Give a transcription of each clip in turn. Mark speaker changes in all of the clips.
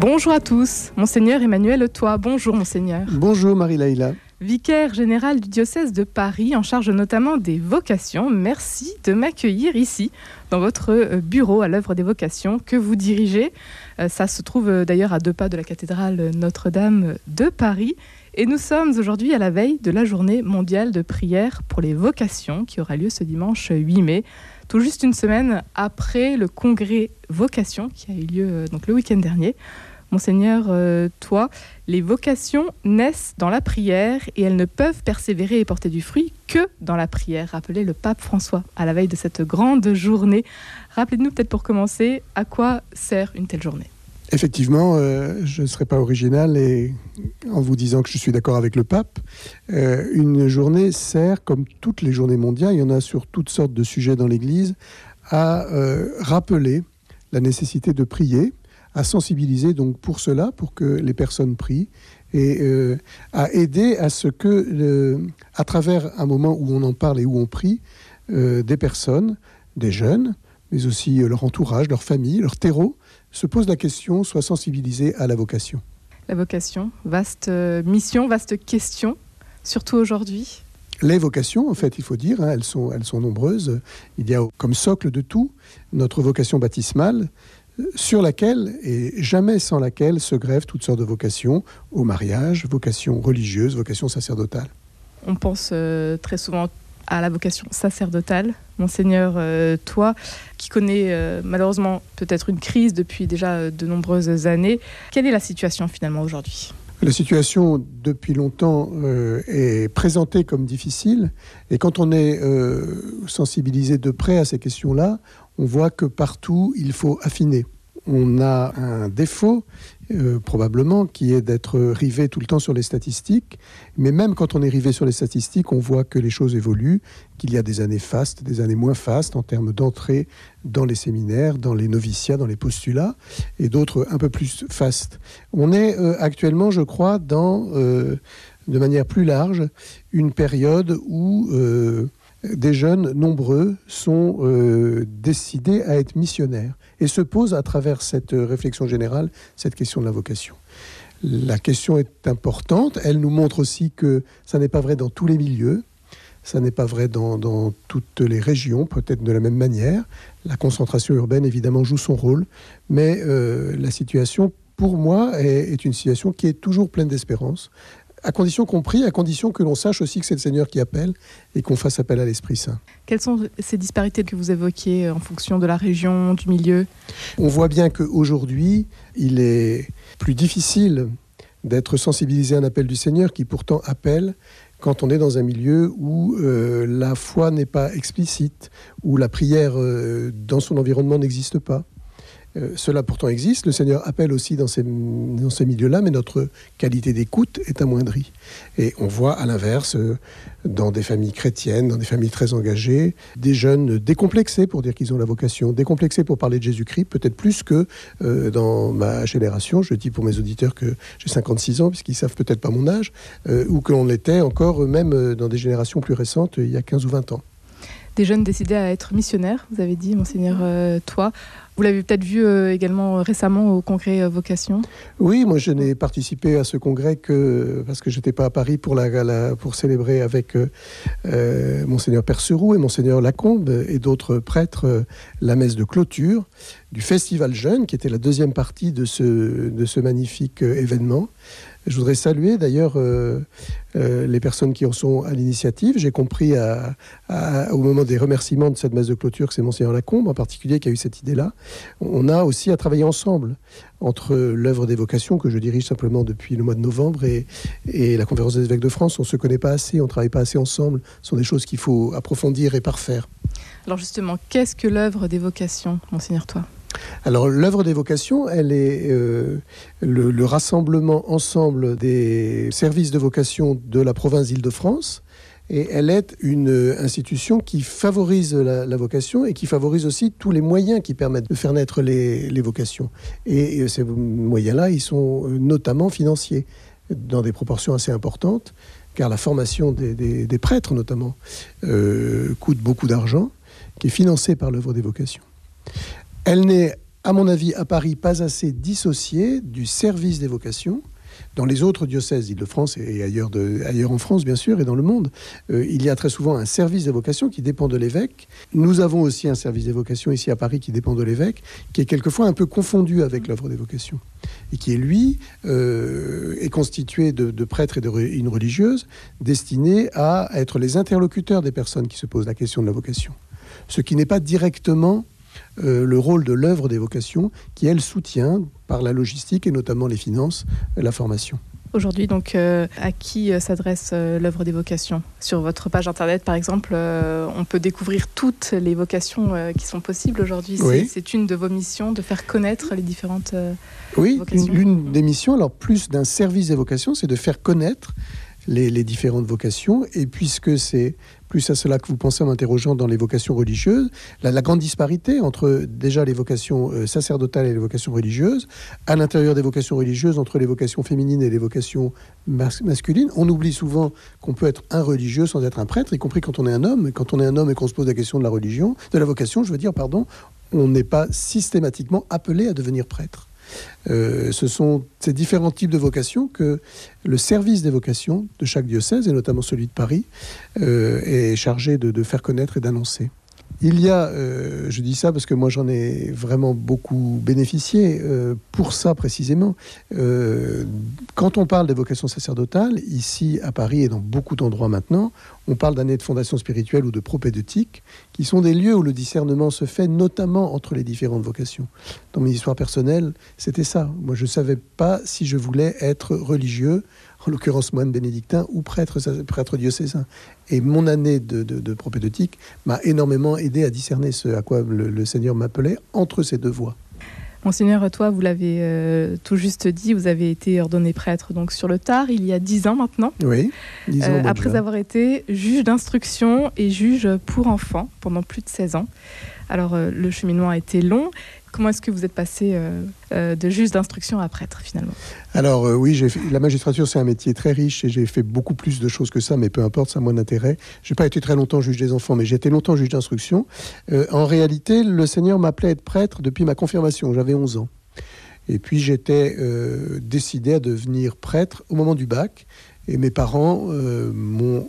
Speaker 1: Bonjour à tous, Monseigneur Emmanuel Toi. Bonjour Monseigneur.
Speaker 2: Bonjour Marie-Laïla.
Speaker 1: Vicaire général du diocèse de Paris, en charge notamment des vocations, merci de m'accueillir ici, dans votre euh, bureau à l'œuvre des vocations que vous dirigez. Euh, ça se trouve euh, d'ailleurs à deux pas de la cathédrale Notre-Dame de Paris. Et nous sommes aujourd'hui à la veille de la journée mondiale de prière pour les vocations qui aura lieu ce dimanche 8 mai, tout juste une semaine après le congrès Vocation qui a eu lieu donc le week-end dernier. Monseigneur, euh, toi, les vocations naissent dans la prière et elles ne peuvent persévérer et porter du fruit que dans la prière, rappelait le pape François à la veille de cette grande journée. Rappelez-nous peut-être pour commencer à quoi sert une telle journée?
Speaker 2: Effectivement, euh, je ne serai pas original en vous disant que je suis d'accord avec le pape, euh, une journée sert, comme toutes les journées mondiales, il y en a sur toutes sortes de sujets dans l'Église, à rappeler la nécessité de prier, à sensibiliser donc pour cela, pour que les personnes prient, et euh, à aider à ce que, à travers un moment où on en parle et où on prie, euh, des personnes, des jeunes, mais aussi euh, leur entourage, leur famille, leur terreau, se posent la question, soient sensibilisés à la vocation.
Speaker 1: La vocation, vaste mission, vaste question, surtout aujourd'hui.
Speaker 2: Les vocations, en fait, il faut dire, hein, elles, sont, elles sont nombreuses. Il y a comme socle de tout notre vocation baptismale, sur laquelle, et jamais sans laquelle, se grèvent toutes sortes de vocations au mariage, vocations religieuses, vocations sacerdotales.
Speaker 1: On pense euh, très souvent à la vocation sacerdotale. Monseigneur, euh, toi, qui connais euh, malheureusement peut-être une crise depuis déjà de nombreuses années, quelle est la situation finalement aujourd'hui?
Speaker 2: La situation, depuis longtemps, est présentée comme difficile. Et quand on est sensibilisé de près à ces questions-là, on voit que partout, il faut affiner. On a un défaut, euh, probablement, qui est d'être rivé tout le temps sur les statistiques. Mais même quand on est rivé sur les statistiques, on voit que les choses évoluent, qu'il y a des années fastes, des années moins fastes en termes d'entrée dans les séminaires, dans les noviciats, dans les postulats, et d'autres un peu plus fastes. On est euh, actuellement, je crois, dans, euh, de manière plus large, une période où des jeunes nombreux sont euh, décidés à être missionnaires et se posent à travers cette réflexion générale cette question de la vocation. La question est importante, elle nous montre aussi que ça n'est pas vrai dans tous les milieux, ça n'est pas vrai dans, toutes les régions, peut-être de la même manière. La concentration urbaine, évidemment, joue son rôle, mais euh, la situation, pour moi, est, une situation qui est toujours pleine d'espérance à condition qu'on prie, à condition que l'on sache aussi que c'est le Seigneur qui appelle et qu'on fasse appel à l'Esprit Saint.
Speaker 1: Quelles sont ces disparités que vous évoquiez euh, en fonction de la région, du milieu?
Speaker 2: On voit bien qu'aujourd'hui, il est plus difficile d'être sensibilisé à un appel du Seigneur qui pourtant appelle quand on est dans un milieu où euh, la foi n'est pas explicite, où la prière euh, dans son environnement n'existe pas. Euh, cela pourtant existe, le Seigneur appelle aussi dans ces, milieux-là, mais notre qualité d'écoute est amoindrie. Et on voit à l'inverse, euh, dans des familles chrétiennes, dans des familles très engagées, des jeunes décomplexés pour dire qu'ils ont la vocation, décomplexés pour parler de Jésus-Christ, peut-être plus que euh, dans ma génération. Je dis pour mes auditeurs que j'ai 56 ans, puisqu'ils savent peut-être pas mon âge, ou que l'on l'était encore même dans des générations plus récentes, il y a 15 ou 20 ans
Speaker 1: des jeunes décidés à être missionnaires, vous avez dit, monseigneur euh, Toi. Vous l'avez peut-être vu euh, également récemment au congrès euh, Vocation
Speaker 2: Oui, moi je n'ai participé à ce congrès que parce que j'étais pas à Paris pour, célébrer avec monseigneur Perceroux et monseigneur Lacombe et d'autres prêtres la messe de clôture du Festival Jeune, qui était la deuxième partie de ce magnifique événement. Je voudrais saluer d'ailleurs euh, euh, les personnes qui en sont à l'initiative. J'ai compris au moment des remerciements de cette messe de clôture que c'est Monseigneur Lacombe en particulier qui a eu cette idée-là. On a aussi à travailler ensemble entre l'œuvre des vocations que je dirige simplement depuis le mois de novembre et, et la conférence des évêques de France. On ne se connaît pas assez, on ne travaille pas assez ensemble. Ce sont des choses qu'il faut approfondir et parfaire.
Speaker 1: Alors justement, qu'est-ce que l'œuvre des vocations, Monseigneur Toi
Speaker 2: alors l'œuvre des vocations, elle est euh, le, rassemblement ensemble des services de vocation de la province d'Île-de-France. Et elle est une institution qui favorise la, vocation et qui favorise aussi tous les moyens qui permettent de faire naître les, vocations. Et, ces moyens-là, ils sont euh, notamment financiers, dans des proportions assez importantes, car la formation des, prêtres, notamment, euh, coûte beaucoup d'argent, qui est financée par l'œuvre des vocations. Elle n'est à mon avis, à Paris, pas assez dissocié du service des vocations. Dans les autres diocèses d'Île-de-France et ailleurs, ailleurs, en France, bien sûr, et dans le monde, euh, il y a très souvent un service des vocations qui dépend de l'évêque. Nous avons aussi un service des vocations ici à Paris qui dépend de l'évêque, qui est quelquefois un peu confondu avec l'œuvre des vocations, et qui est, lui, euh, est constitué de, prêtres et d'une religieuse destinés à être les interlocuteurs des personnes qui se posent la question de la vocation. Ce qui n'est pas directement euh, le rôle de l'œuvre des vocations, qui, elle, soutient par la logistique et notamment les finances, la formation.
Speaker 1: Aujourd'hui, donc, euh, à qui euh, s'adresse l'œuvre des vocations Sur votre page internet, par exemple, on peut découvrir toutes les vocations qui sont possibles aujourd'hui. C'est une de vos missions de faire connaître les différentes
Speaker 2: oui, l'une des missions, alors plus d'un service des vocations, c'est de faire connaître les, différentes vocations. Et puisque c'est plus à cela que vous pensez en m'interrogeant dans les vocations religieuses, la, grande disparité entre déjà les vocations euh, sacerdotales et les vocations religieuses, à l'intérieur des vocations religieuses, entre les vocations féminines et les vocations masculines. On oublie souvent qu'on peut être un religieux sans être un prêtre, y compris quand on est un homme. quand on est un homme et qu'on se pose la question de la religion, de la vocation, je veux dire, pardon, on n'est pas systématiquement appelé à devenir prêtre. Euh, ce sont ces différents types de vocations que le service des vocations de chaque diocèse, et notamment celui de Paris, euh, est chargé de faire connaître et d'annoncer. Il y a, euh, je dis ça parce que moi j'en ai vraiment beaucoup bénéficié euh, pour ça précisément. Euh, quand on parle des vocations sacerdotales, ici à Paris et dans beaucoup d'endroits maintenant, on parle d'années de fondation spirituelle ou de propédeutique, qui sont des lieux où le discernement se fait notamment entre les différentes vocations. Dans mes histoires personnelles, c'était ça. Moi je ne savais pas si je voulais être religieux en l'occurrence moine bénédictin ou prêtre, prêtre diocésain. Et mon année de, de, propédeutique m'a énormément aidé à discerner ce à quoi le, Seigneur m'appelait entre ces deux voies.
Speaker 1: Monseigneur, toi, vous l'avez euh, tout juste dit, vous avez été ordonné prêtre donc sur le tard, il y a dix ans maintenant.
Speaker 2: Oui, ans. Euh,
Speaker 1: après avoir été juge d'instruction et juge pour enfants pendant plus de 16 ans. Alors, euh, le cheminement a été long. Comment est-ce que vous êtes passé euh, euh, de juge d'instruction à prêtre finalement?
Speaker 2: Alors euh, oui, la magistrature c'est un métier très riche et j'ai fait beaucoup plus de choses que ça, mais peu importe, ça a moins d'intérêt. Je n'ai pas été très longtemps juge des enfants, mais j'ai été longtemps juge d'instruction. en réalité, le Seigneur m'appelait à être prêtre depuis ma confirmation, j'avais 11 ans. Et puis j'étais décidé à devenir prêtre au moment du bac. Et mes parents m'ont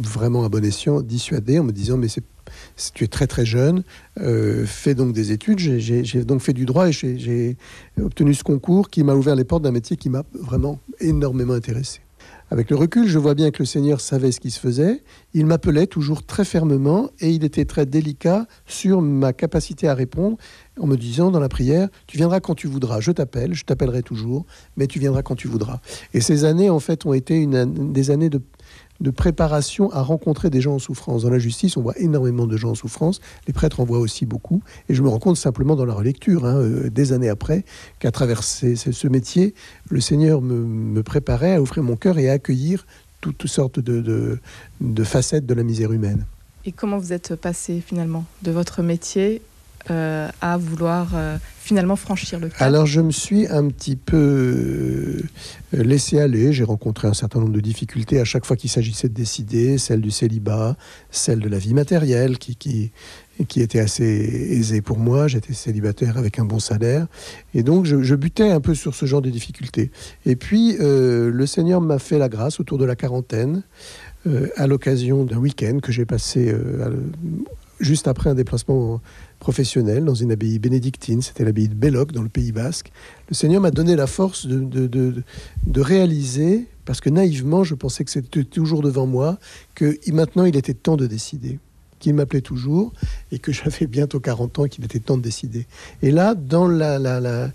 Speaker 2: vraiment à bon escient dissuadé en me disant mais c'est tu es très très jeune, euh, fais donc des études. J'ai donc fait du droit et j'ai obtenu ce concours qui m'a ouvert les portes d'un métier qui m'a vraiment énormément intéressé. Avec le recul, je vois bien que le Seigneur savait ce qui se faisait. Il m'appelait toujours très fermement et il était très délicat sur ma capacité à répondre en me disant dans la prière, tu viendras quand tu voudras, je t'appelle, je t'appellerai toujours, mais tu viendras quand tu voudras. Et ces années, en fait, ont été des années de de préparation à rencontrer des gens en souffrance. Dans la justice, on voit énormément de gens en souffrance. Les prêtres en voient aussi beaucoup. Et je me rends compte simplement dans la relecture, hein, euh, des années après, qu'à travers ce métier, le Seigneur me, préparait à ouvrir mon cœur et à accueillir toutes sortes de, facettes de la misère humaine.
Speaker 1: Et comment vous êtes passé finalement de votre métier euh, à vouloir euh, finalement franchir le
Speaker 2: Alors je me suis un petit peu euh, laissé aller. J'ai rencontré un certain nombre de difficultés à chaque fois qu'il s'agissait de décider, celle du célibat, celle de la vie matérielle qui, était assez aisée pour moi. J'étais célibataire avec un bon salaire. Et donc je, butais un peu sur ce genre de difficultés. Et puis le Seigneur m'a fait la grâce autour de la quarantaine. à l'occasion d'un week-end que j'ai passé juste après un déplacement professionnel dans une abbaye bénédictine, c'était l'abbaye de Belloc dans le Pays Basque. Le Seigneur m'a donné la force de, de, de, réaliser, parce que naïvement je pensais que c'était toujours devant moi, que maintenant il était temps de décider, qu'il m'appelait toujours et que j'avais bientôt 40 ans qu'il était temps de décider. Et là, dans la, la, la,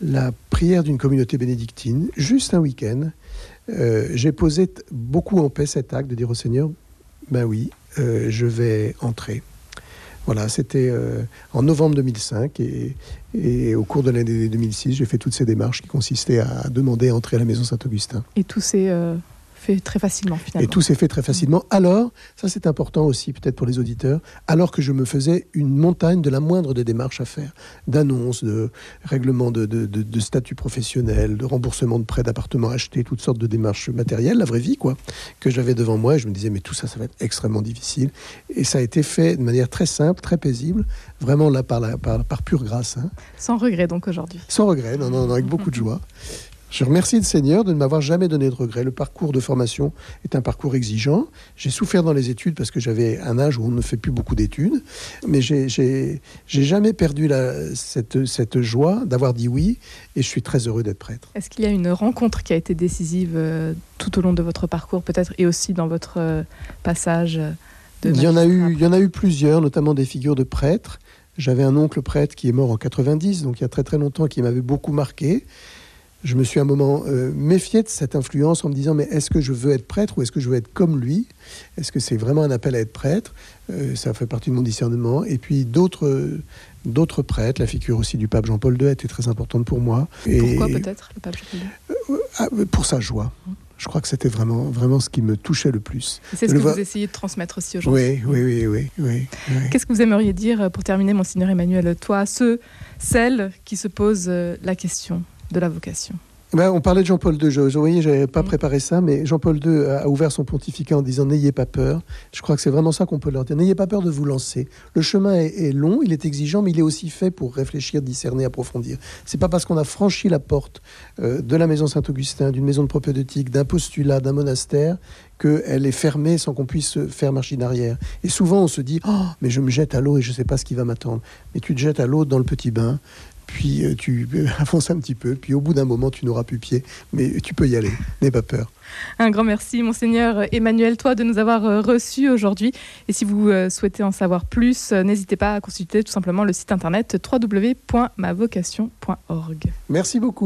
Speaker 2: la prière d'une communauté bénédictine, juste un week-end, euh, j'ai posé beaucoup en paix cet acte de dire au Seigneur, ben oui, euh, je vais entrer. Voilà, c'était euh, en novembre 2005 et, au cours de l'année 2006, j'ai fait toutes ces démarches qui consistaient à demander à entrer à la maison Saint-Augustin.
Speaker 1: Et tout s'est euh, fait très facilement finalement.
Speaker 2: Et tout s'est fait très facilement. Alors, ça c'est important aussi peut-être pour les auditeurs, alors que je me faisais une montagne de la moindre des démarches à faire, d'annonces, de règlements de, de, de, statut professionnel, de remboursement de prêts d'appartements achetés, toutes sortes de démarches matérielles, la vraie vie quoi, que j'avais devant moi. Et je me disais, mais tout ça, ça va être extrêmement difficile. Et ça a été fait de manière très simple, très paisible, vraiment là par, la, par, par pure grâce. Hein.
Speaker 1: Sans regret donc aujourd'hui.
Speaker 2: Sans regret, non, non, non avec beaucoup de joie. Je remercie le Seigneur de ne m'avoir jamais donné de regrets. Le parcours de formation est un parcours exigeant. J'ai souffert dans les études parce que j'avais un âge où on ne fait plus beaucoup d'études. Mais j'ai jamais perdu la, cette, cette joie d'avoir dit oui et je suis très heureux d'être prêtre.
Speaker 1: Est-ce qu'il y a une rencontre qui a été décisive euh, tout au long de votre parcours peut-être et aussi dans votre euh, passage de
Speaker 2: il y, en a eu, il y en a eu plusieurs, notamment des figures de prêtres. J'avais un oncle prêtre qui est mort en 90, donc il y a très très longtemps, qui m'avait beaucoup marqué je me suis un moment euh, méfié de cette influence en me disant mais est-ce que je veux être prêtre ou est-ce que je veux être comme lui? Est-ce que c'est vraiment un appel à être prêtre? Euh, Ça fait partie de mon discernement. Et puis d'autres d'autres prêtres, la figure aussi du pape Jean-Paul II était très importante pour moi.
Speaker 1: Et Pourquoi peut-être le pape Jean-Paul II?
Speaker 2: Euh, ah, Pour sa joie. Je crois que c'était vraiment, vraiment ce qui me touchait le plus.
Speaker 1: C'est ce que vous essayez de transmettre aussi aujourd'hui.
Speaker 2: Oui, oui, oui, oui. oui,
Speaker 1: Qu'est-ce que vous aimeriez dire pour terminer, Monseigneur Emmanuel? Toi, ceux, celles qui se posent la question de la vocation.
Speaker 2: Ben, on parlait de Jean-Paul II. Vous voyez, j'avais pas mm. préparé ça, mais Jean-Paul II a ouvert son pontificat en disant n'ayez pas peur. Je crois que c'est vraiment ça qu'on peut leur dire. N'ayez pas peur de vous lancer. Le chemin est, long, il est exigeant, mais il est aussi fait pour réfléchir, discerner, approfondir. C'est pas parce qu'on a franchi la porte euh, de la maison Saint-Augustin, d'une maison de propédeutique, d'un postulat, d'un monastère, qu'elle est fermée sans qu'on puisse faire machine arrière. Et souvent, on se dit oh, mais je me jette à l'eau et je ne sais pas ce qui va m'attendre. Mais tu te jettes à l'eau dans le petit bain puis euh, tu avances un petit peu, puis au bout d'un moment, tu n'auras plus pied, mais tu peux y aller, n'aie pas peur.
Speaker 1: Un grand merci, monseigneur Emmanuel, toi, de nous avoir euh, reçus aujourd'hui. Et si vous euh, souhaitez en savoir plus, n'hésitez pas à consulter tout simplement le site internet www.mavocation.org.
Speaker 2: Merci beaucoup.